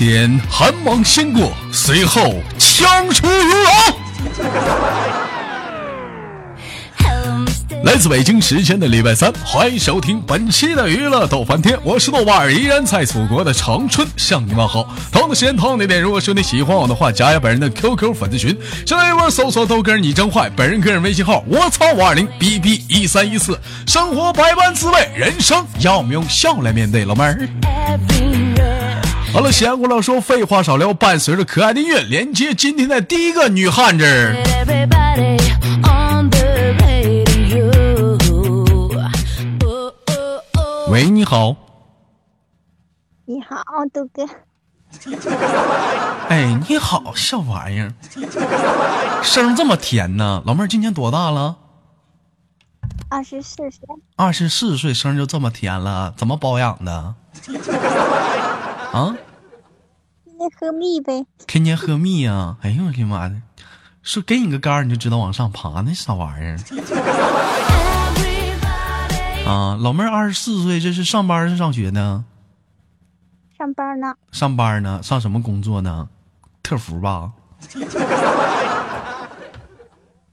点寒芒先过，随后枪出如龙。来自北京时间的礼拜三，欢迎收听本期的娱乐逗翻天，我是豆瓣儿，依然在祖国的长春向你问好。同样的时间，同样的点，如果说你喜欢我的话，加一下本人的 QQ 粉丝群，上来一波搜索豆哥你真坏，本人个人微信号我操五二零 bb 一三一四。生活百般滋味，人生要我们用笑来面对，老妹儿。好了，闲话少说，废话少聊，伴随着可爱的音乐，连接今天的第一个女汉子。喂，你好。你好，豆哥。哎，你好，小玩意儿，声这么甜呢？老妹儿今年多大了？二十四岁。二十四岁，声就这么甜了？怎么保养的？啊？天天喝蜜呗。天天喝蜜呀？哎呦我的妈的！说给你个杆儿，你就知道往上爬，那啥玩意儿？啊，老妹儿二十四岁，这是上班是上学呢？上班呢。上班呢？上什么工作呢？客服吧？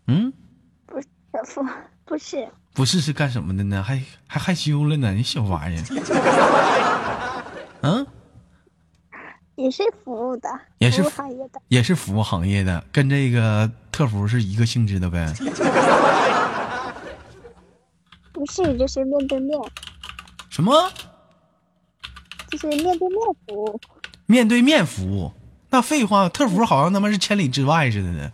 嗯？不是客服，不是。不是是干什么的呢？还还害羞了呢，你小玩意儿。嗯？也是服务的，也是服务行业的，也是服务行业的，跟这个特服是一个性质的呗。不是，就是面对面。什么？就是面对面服务。面对面服务？那废话，特服好像他妈是千里之外似的呢。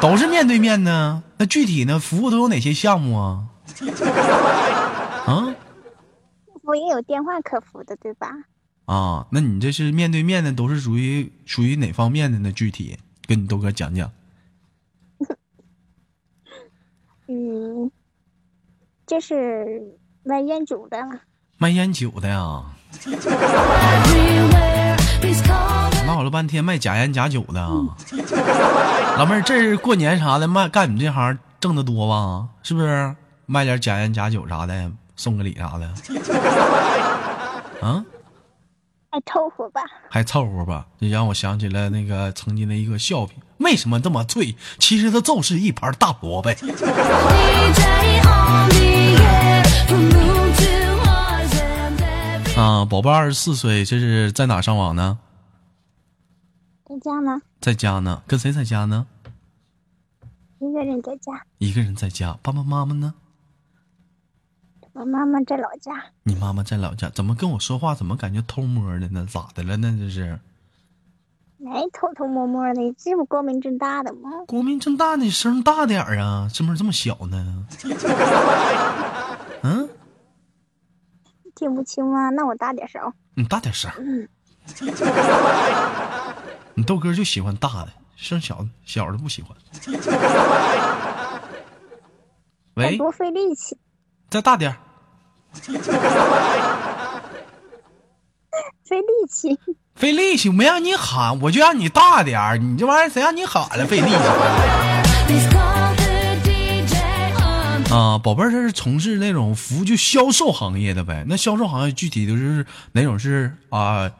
都是面对面呢。那具体呢，服务都有哪些项目啊？啊？我也有电话客服的，对吧？啊，那你这是面对面的，都是属于属于哪方面的呢？具体跟你豆哥讲讲。嗯。就是卖烟酒的，卖烟酒的呀。闹了半天卖假烟假酒的，老妹儿，这是过年啥的卖干你这行挣得多吧？是不是？卖点假烟假酒啥的，送个礼啥的。啊？还凑合吧。还凑合吧？这让我想起了那个曾经的一个笑柄。为什么这么脆？其实它就是一盘大萝卜。啊，宝贝，二十四岁，这是在哪上网呢？在家呢。在家呢，跟谁在家呢？一个人在家。一个人在家，爸爸妈妈呢？我妈妈在老家。你妈妈在老家，怎么跟我说话？怎么感觉偷摸的呢？咋的了呢？这是？没偷偷摸摸的，这不光明正大的吗？光明正大的，声大点儿啊！怎么这么小呢？嗯？听不清吗？那我大点声。你大点声。你豆哥就喜欢大的，声小的小的不喜欢。喂。多费力气。再大点。费力气。费力气，我没让你喊，我就让你大点儿。你这玩意儿谁让你喊了？费力气。啊，宝贝儿，这是从事那种服务就销售行业的呗？那销售行业具体就是哪种？是啊，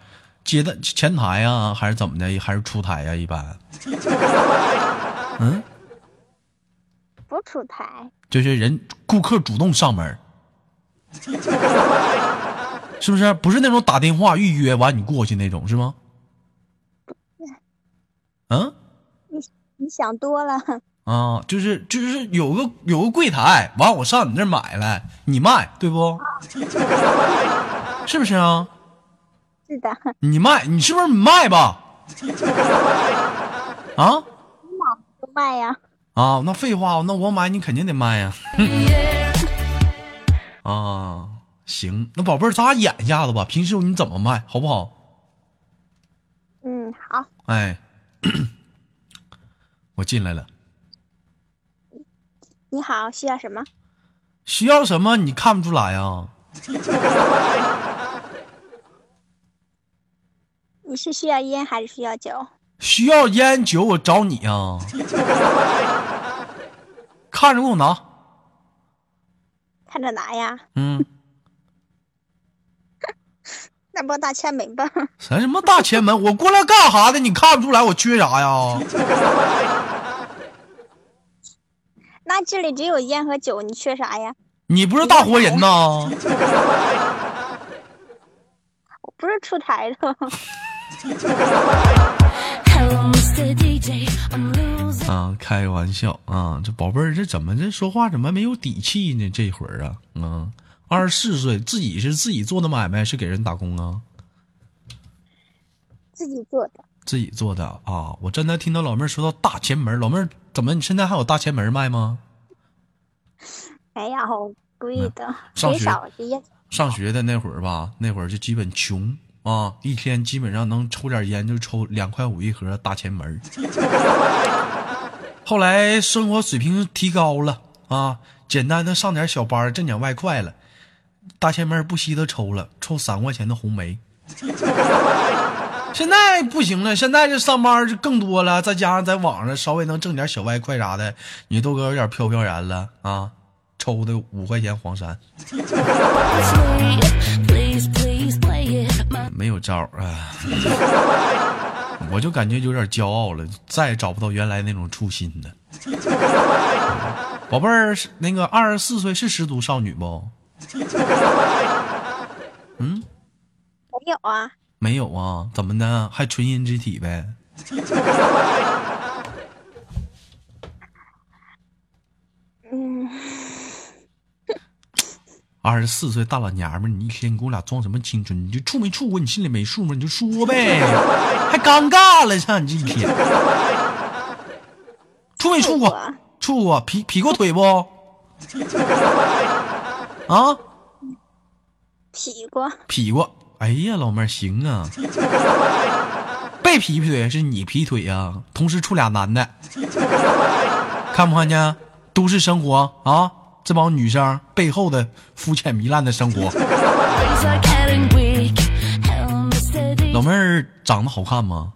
接待前台呀，还是怎么的？还是出台呀？一般？嗯，不出台，就是人顾客主动上门。是不是？不是那种打电话预约完你过去那种，是吗？嗯。你你想多了。啊，就是就是有个有个柜台，完我上你那儿买来，你卖对不？是不是啊？是的。你卖，你是不是你卖吧？啊？你买就卖呀。啊，那废话，那我买你肯定得卖呀。啊。行，那宝贝儿，咱俩演一下子吧。平时你怎么卖，好不好？嗯，好。哎，我进来了。你好，需要什么？需要什么？你看不出来呀？你是需要烟还是需要酒？需要烟酒，我找你啊。看着给我拿。看着拿呀。嗯。那不大前门吧？咱什么大前门？我过来干啥的？你看不出来我缺啥呀？那这里只有烟和酒，你缺啥呀？你不是大活人呐？我不是出台的。啊，开玩笑啊！这宝贝儿，这怎么这说话怎么没有底气呢？这会儿啊，嗯，二十四岁，自己是自己做的买卖，是给人打工啊？自己做的。自己做的啊！我真的听到老妹儿说到大前门，老妹儿怎么你现在还有大前门卖吗？没有，故意的，上学。上学的那会儿吧，那会儿就基本穷啊，一天基本上能抽点烟就抽两块五一盒大前门。后来生活水平提高了啊，简单的上点小班挣点外快了，大前门不惜的抽了，抽三块钱的红梅。现在不行了，现在这上班就更多了，再加上在网上稍微能挣点小外快啥的，你豆哥有点飘飘然了啊，抽的五块钱黄山。没有招啊！我就感觉有点骄傲了，再也找不到原来那种初心了。宝贝儿，那个二十四岁是失足少女不？嗯，没有啊。没有啊？怎么的？还纯阴之体呗？二十四岁大老娘们，你一天你给我俩装什么青春？你就处没处过？你心里没数吗？你就说呗，还尴尬了，像你这一天，处没处过？处过，劈劈过腿不？啊？劈过。劈过。哎呀，老妹儿行啊！被劈劈腿是你劈腿啊？同时处俩男的，看不看见？都市生活啊！这帮女生背后的肤浅糜烂的生活。老妹儿长得好看吗？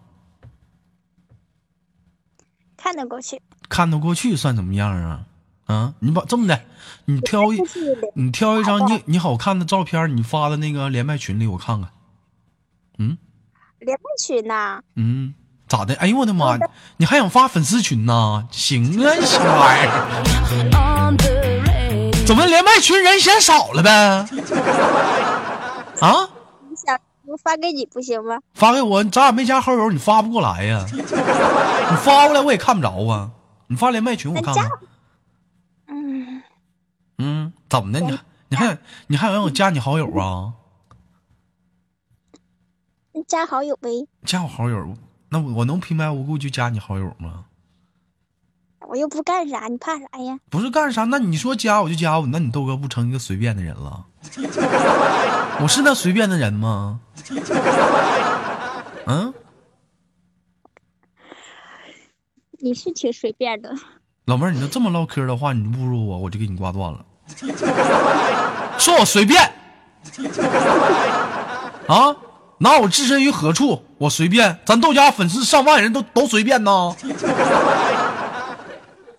看得过去。看得过去算怎么样啊？啊，你把这么的，你挑一，你挑一张你你好看的照片，你发到那个连麦群里我看看。嗯，连麦群呐？嗯，咋的？哎呦我的妈！你还想发粉丝群呢？行啊，小玩意儿，怎么连麦群人嫌少了呗？啊？你想我发给你不行吗？发给我，咱俩没加好友，你发不过来呀。你发过来我也看不着啊。你发连麦群我看看。嗯嗯，怎么的？你你还你还想让我加你好友啊？加好友呗。加我好友，那我我能平白无故就加你好友吗？我又不干啥，你怕啥呀？不是干啥，那你说加我就加我，那你豆哥不成一个随便的人了？我是那随便的人吗？嗯？你是挺随便的。老妹儿，你要这么唠嗑的话，你侮辱我，我就给你挂断了。说我随便啊？拿我置身于何处？我随便。咱豆家粉丝上万人都都随便呢，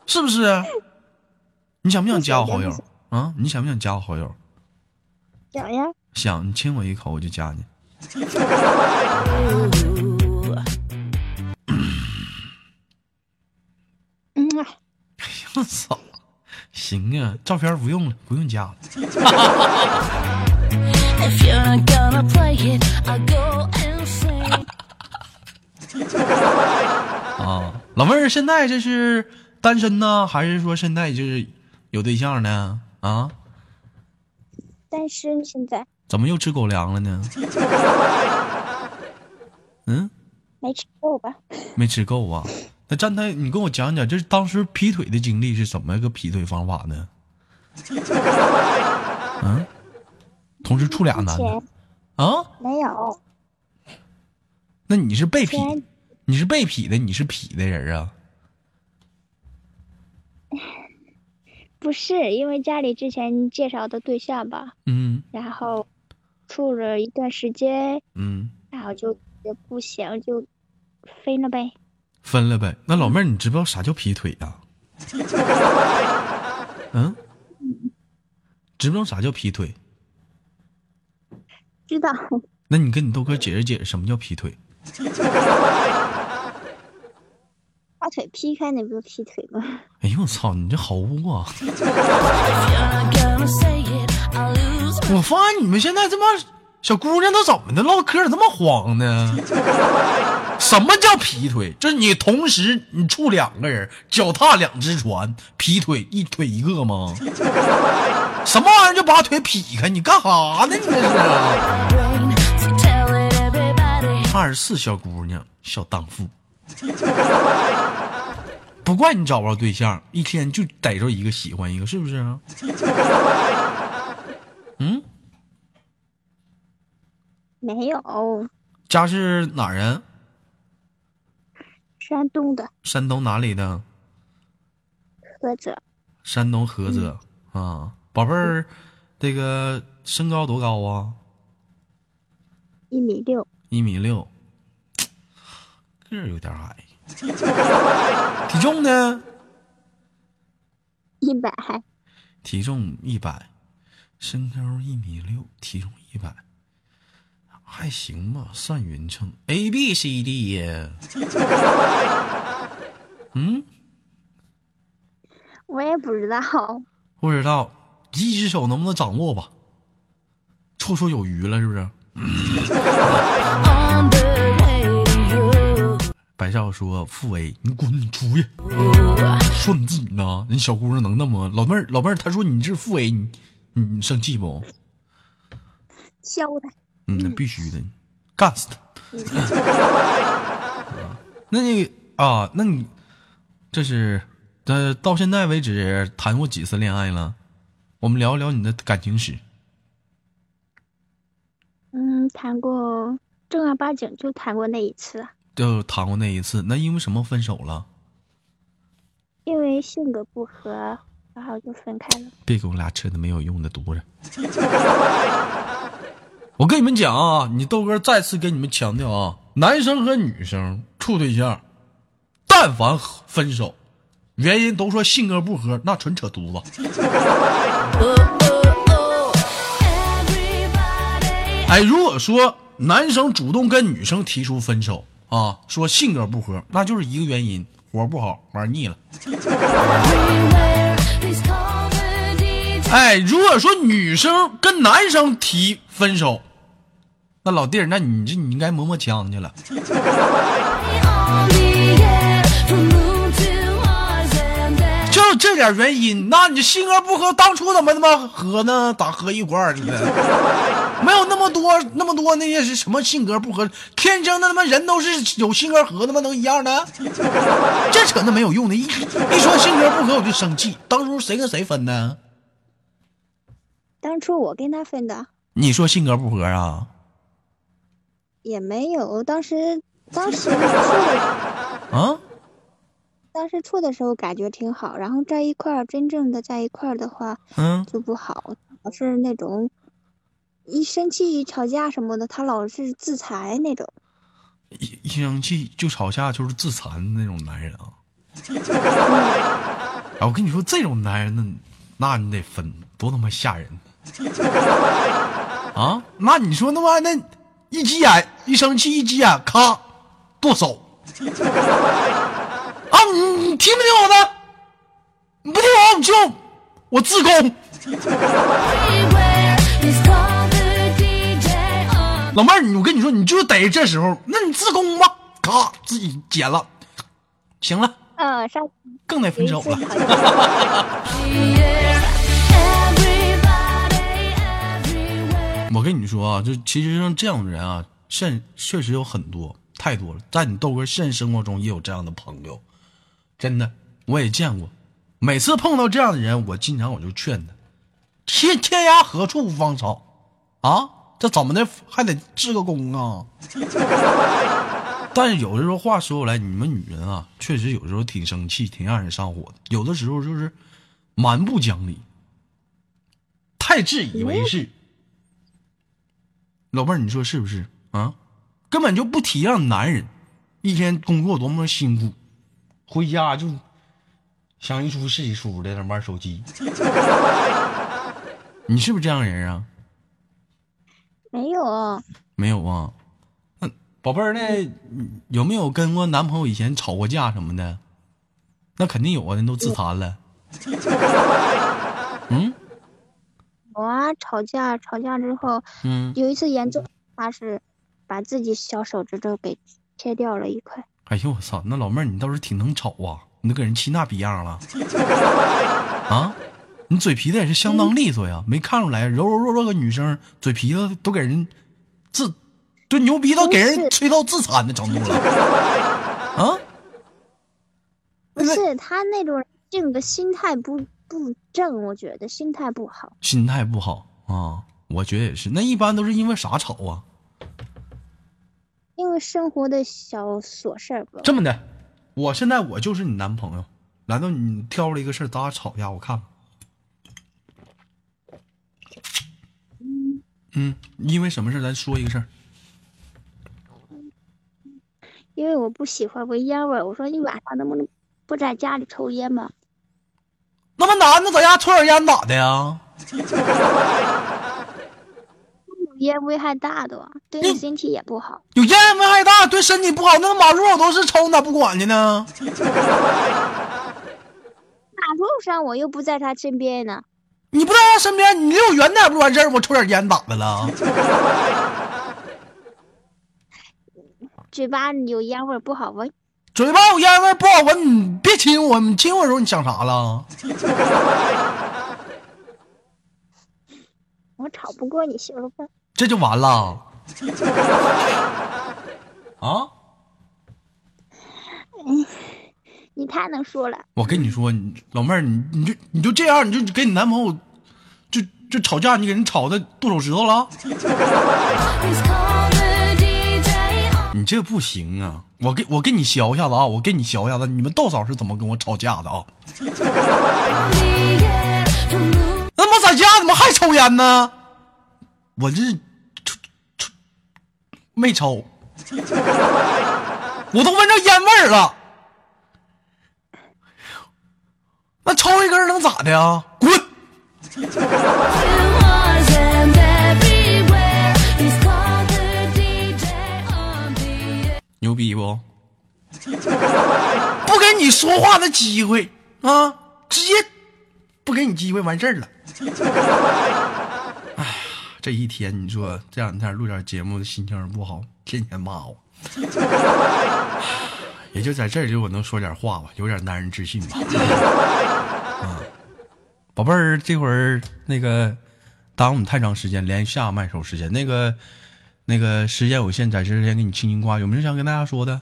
是不是？你想不想加我好友啊？你想不想加我好友？想呀。想，你亲我一口，我就加你。哎呀我操！行啊，照片不用了，不用加了。啊，老妹儿，现在这是单身呢，还是说现在就是有对象呢？啊？单身现在。怎么又吃狗粮了呢？嗯？没吃够吧？没吃够啊。那站台，你跟我讲讲，就是当时劈腿的经历是怎么个劈腿方法呢？嗯，同时处俩男的啊？没有。那你是被劈？你是被劈的？你是劈的人啊？不是，因为家里之前介绍的对象吧。嗯。然后处了一段时间。嗯。然后就也不行，就分了呗。分了呗，那老妹儿，你知不知道啥叫劈腿呀？嗯，知不知道啥叫劈腿？知道。那你跟你豆哥解释解释什么叫劈腿？把腿劈开，那不就劈腿吗？哎呦我操，你这好污啊！我发现你们现在这帮小姑娘都怎么的，唠嗑这么慌呢？什么叫劈腿？就是你同时你处两个人，脚踏两只船，劈腿一腿一个吗？什么玩意儿就把腿劈开？你干啥呢？你这是？二十四小姑娘，小荡妇，不怪你找不着对象，一天就逮着一个喜欢一个，是不是啊？嗯，没有，家是哪儿人？山东的山东哪里的？菏泽，山东菏泽、啊，宝贝儿，这个身高多高啊？一米六，一米六，个儿有点矮。体重呢？一百，体重一百，身高一米六，体重一百，还行吧，算匀称。A B C D 呀。嗯，我也不知道，不知道，一只手能不能掌握吧？绰绰有余了，是不是？白少说：“傅威，你滚，你出去！说你自己呢？你小姑娘能那么？老妹儿，老妹儿，她说你是傅威，你你你生气不？削他，嗯，那必须的，干死他！那你啊，那你这是呃，到现在为止谈过几次恋爱了？我们聊一聊你的感情史。嗯，谈过正儿八经就谈过那一次，就谈过那一次，那因为什么分手了？因为性格不合，然后就分开了。别给我俩扯那没有用的犊子！我跟你们讲啊，你豆哥再次跟你们强调啊，男生和女生处对象，但凡分手，原因都说性格不合，那纯扯犊子。哎，如果说男生主动跟女生提出分手啊，说性格不合，那就是一个原因，活不好，玩腻了。哎，如果说女生跟男生提分手，那老弟儿，那你这你应该磨磨枪去了。点原因，那你性格不合，当初怎么他妈合呢？咋合一块儿呢？没有那么多那么多那些是什么性格不合，天生的他妈人都是有性格合的吗？能一样的？这扯那没有用的，一一说性格不合我就生气。当初谁跟谁分的？当初我跟他分的你说性格不合啊？也没有，当时当时 啊？当时处的时候感觉挺好，然后在一块儿真正的在一块儿的话嗯，就不好，老是那种一生气一吵架什么的，他老是自残那种。一一生气就吵架就是自残的那种男人啊。哎，我跟你说，这种男人那那你得分，多他妈吓人 啊！那你说那玩意儿那一急眼，一生气一急眼，咔剁手啊！你你听不听我的？你不听我，你就我自宫。老妹儿，你我跟你说，你就得这时候，那你自宫吧，咔自己剪了，行了，嗯，上更得分手了。我跟你说啊，就其实像这样的人啊，现确实有很多，太多了。在你豆哥现实生活中也有这样的朋友，真的我也见过。每次碰到这样的人，我经常我就劝他：天天涯何处无芳草啊？这怎么的还得治个宫啊？但是有的时候话说回来，你们女人啊，确实有时候挺生气，挺让人上火的。有的时候就是蛮不讲理，太自以为是。老妹儿，你说是不是啊？根本就不体谅男人，一天工作多么辛苦，回家就想一出是一出的在那玩手机。你是不是这样人啊？没有，没有啊。那宝贝儿，那有没有跟过男朋友以前吵过架什么的？那肯定有啊，人都自残了。嗯我啊吵架吵架之后，嗯，有一次严重，他是把自己小手指头给切掉了一块。哎呦我操，那老妹儿你倒是挺能吵啊，你都给人气那逼样了啊！你嘴皮子也是相当利索呀，没看出来柔柔弱弱个女生，嘴皮子都给人自，这牛逼都给人吹到自残的程度了啊！不是他那种性格心态不不正，我觉得心态不好。心态不好啊，我觉得也是。那一般都是因为啥吵啊？生活的小琐事儿吧。这么的，我现在我就是你男朋友，难道你挑了一个事儿，咱俩吵架？我看看。嗯，因为什么事儿？咱说一个事儿。因为我不喜欢闻烟味儿，我说你晚上能不能不在家里抽烟吗？那么男的在家抽点烟咋的呀？有烟危害大的，对你身体也不好。有烟危害大，对身体不好。那马路上都是抽，咋不管去呢？马路上我又不在他身边呢，你不在他身边，你离我远点不完事儿？我抽点烟咋的了？嘴巴有烟味儿不好闻。嘴巴有烟味不好闻，你别亲我，你亲我的时候你想啥了？我吵不过你媳妇儿。这就完了啊！你你太能说了，我跟你说，你老妹儿，你你就你就这样，你就跟你男朋友就就吵架，你给人吵的剁手指头了，你这不行啊！我给我给你学一下子啊，我给你学一下子，你们豆嫂是怎么跟我吵架的啊？那么在家怎么还抽烟呢？我这没抽，我都闻着烟味儿了。那抽一根能咋的呀？滚！牛逼不？不给你说话的机会啊，直接不给你机会完事儿了。这一天你说这两天录点节目的心情不好，天天骂我。也就在这儿，就我能说点话吧，有点男人自信吧。啊，宝贝儿，这会儿那个耽误你太长时间，连下麦手时间，那个那个时间有限，在这之前给你清清瓜，有没有想跟大家说的？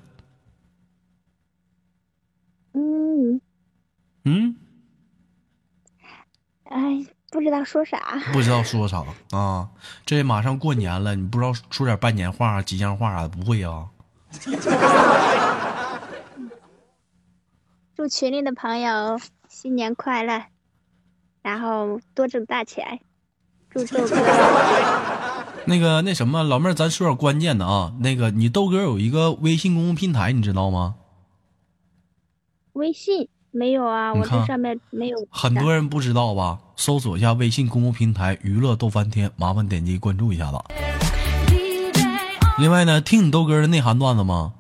嗯，嗯，哎，不知道说啥。不知道说啥啊？这马上过年了，你不知道说点拜年话、吉祥话啥的，不会啊？祝群里的朋友新年快乐，然后多挣大钱。祝豆哥 那个那什么，老妹儿，咱说点关键的啊。那个，你豆哥有一个微信公众平台，你知道吗？微信没有啊，我这上面没有。很多人不知道吧？搜索一下微信公众平台“娱乐逗翻天”，麻烦点击关注一下子。另外呢，听你豆哥的内涵段子吗？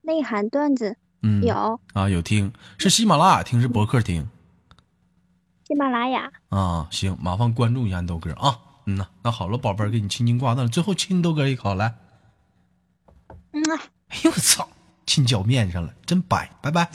内涵段子嗯，有啊，有听，是喜马拉雅听，是博客听喜马拉雅。啊。行，麻烦关注一下你豆哥啊。嗯呐，那好了，宝贝儿，给你亲亲挂断了，最后亲你豆哥一口，来。嗯啊。哎呦我操，亲脚面上了，真白，拜拜。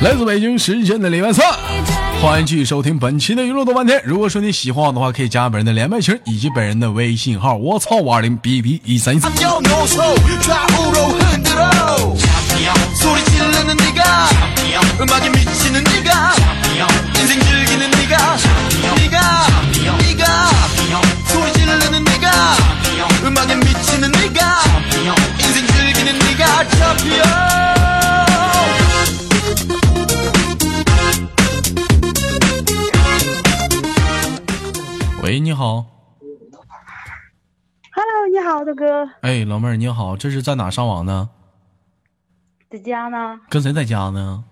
来自北京时间的礼拜三，欢迎继续收听本期的娱乐多半天。如果说你喜欢我的话，可以加本人的连麦群以及本人的微信号，我操五二零 b b 一三一好，豆哥，哎，老妹儿你好，这是在哪上网呢？在家呢？跟谁在家呢？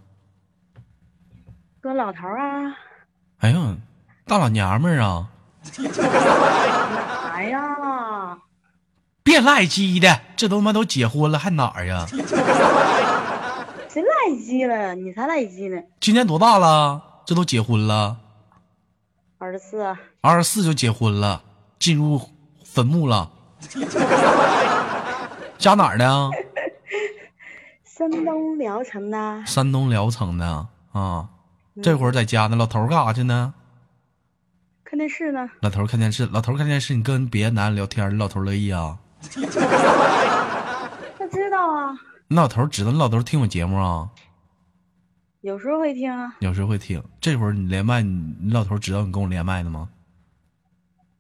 跟老头儿啊？哎呀，大老娘们儿啊！哎呀？别赖鸡的，这都他妈都结婚了，还哪儿呀？谁赖鸡了？你才赖鸡呢！今年多大了？这都结婚了，二十四，二十四就结婚了，进入坟墓了。家哪儿的？山东聊城的。山东聊城的啊。这会儿在家呢，老头儿干啥去呢？看电视呢？老头儿看电视，老头儿看电视，你跟别的男人聊天，你老头儿乐意啊？他知道啊，你老头儿知道你老头儿听我节目啊？有时候会听啊，有时候会听。这会儿你连麦，你你老头儿知道你跟我连麦的吗？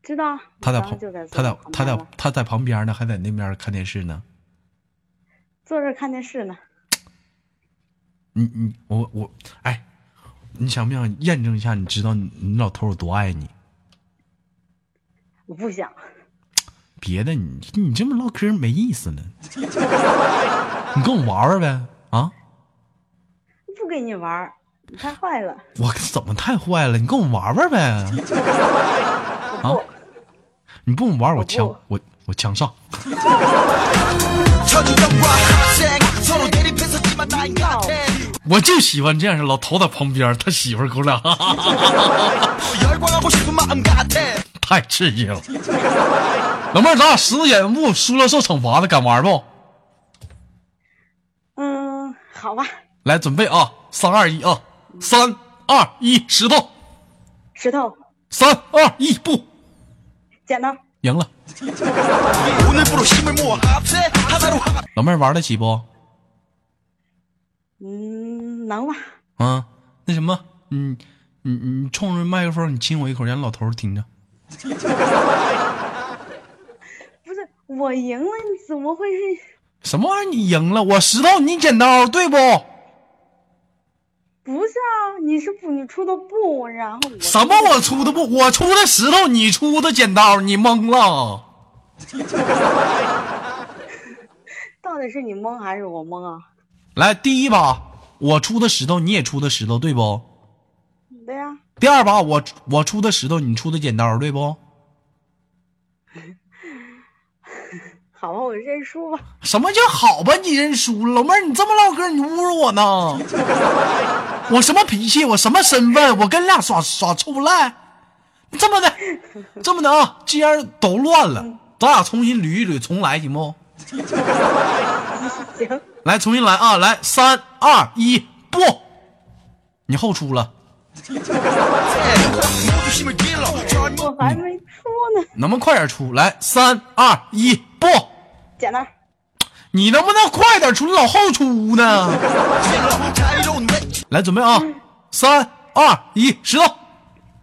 知道。他在旁他在他在他在旁边呢，还在那边看电视呢。坐这儿看电视呢。你你我我哎，你想不想验证一下？你知道你你老头儿有多爱你？我不想，别的你你这么唠嗑没意思了，你跟我玩玩呗啊！不跟你玩，你太坏了。我怎么太坏了？你跟我玩玩呗啊！你不玩我枪我我枪上。我就喜欢这样的老头在旁边他媳妇跟我俩太刺激了。老妹咱俩石头剪刀布输了受惩罚的敢玩不？嗯好吧。来准备啊。三二一啊。三二一石头。石头。三二一不。剪刀赢了，老妹儿玩得起不？嗯，能吧。啊，那什么，你你你冲着麦克风，你亲我一口，让老头听着。不是我赢了，怎么会是？什么玩意儿？你赢了，我石头，你剪刀，对不？不是啊，你是不你出的布，然后我什么？我出的布？我出的石头，你出的剪刀，你懵了？到底是你懵还是我懵啊？来，第一把我出的石头，你也出的石头，对不？对呀、第二把我我出的石头，你出的剪刀，对不？好吧，我认输吧。什么叫好吧？你认输了，老妹儿，你这么唠嗑，你侮辱我呢？我什么脾气？我什么身份？我跟俩耍耍臭赖？这么的，这么的啊！既然都乱了，咱俩重新捋一捋，重来行不？行。来，重新来啊！来，三二一，不，你后出了。我还没出呢，能不能快点出来？三二一，不，简单。你能不能快点出？你老后出呢？来，准备啊！三二一，石头，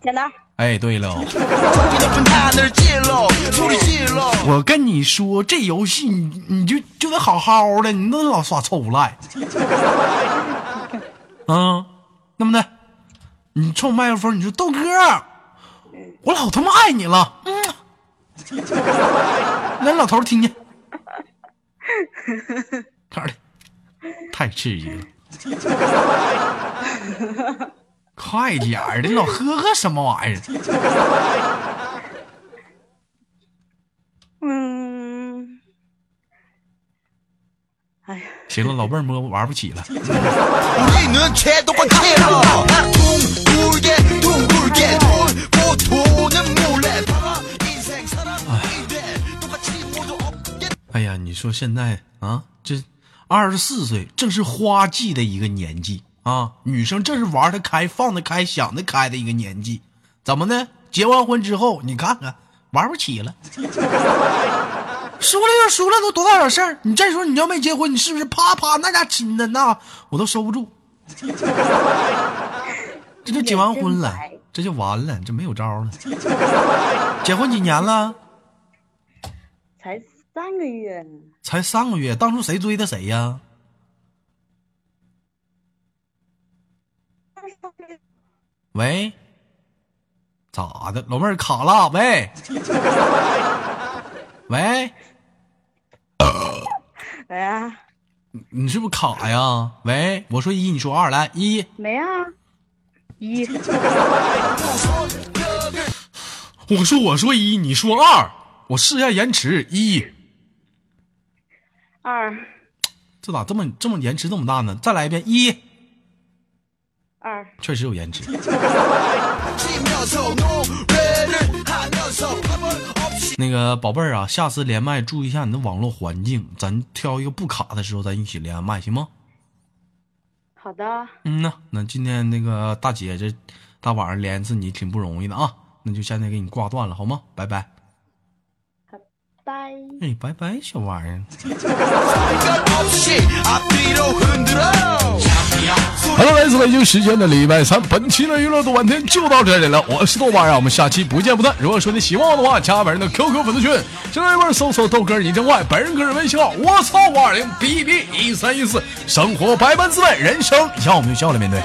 简单。哎，对了，我跟你说，这游戏你你就就得好好的，你那老耍臭无赖。嗯，那么的，你冲麦克风，你说豆哥，我老他妈爱你了。嗯，让老头儿听见，的，太刺激了。快点儿的，老呵呵什么玩意儿？嗯，哎呀，行了老妹儿摸玩不起了。哎呀你说现在啊这二十四岁正是花季的一个年纪啊女生正是玩得开放得开想得开的一个年纪。怎么呢？结完婚之后你看看玩不起了。输了就输了，都多大点事儿？你这时候你要没结婚，你是不是啪啪那家亲的那我都收不住？这就结完婚了这就完了，这没有招了。结婚几年了？才三个月，才三个月，当初谁追的谁呀？喂，咋的？老妹儿卡了？喂，喂，喂啊，你是不是卡呀？喂，我说一，你说二，来一。没啊，一 我说我说一，你说二，我试一下延迟一。二这咋这么这么延迟这么大呢？再来一遍一，二确实有延迟。那个宝贝儿啊，下次连麦注意一下你的网络环境，咱挑一个不卡的时候咱一起连麦，行吗？好的，嗯呐，那今天那个大姐这大晚上连一次你挺不容易的啊，那就现在给你挂断了好吗？拜拜。拜，哎，拜拜，小玩意儿。Hello，来自北京时间的礼拜三，本期的娱乐多半天就到这里了。我是豆瓣，让我们下期不见不散。如果说你喜欢我的话，加本人的 QQ 粉丝群，现在一会儿搜索豆哥你真坏，本人个人微信号：我操五二零 bb 一三一四，生活百般滋味，人生要我们笑着面对。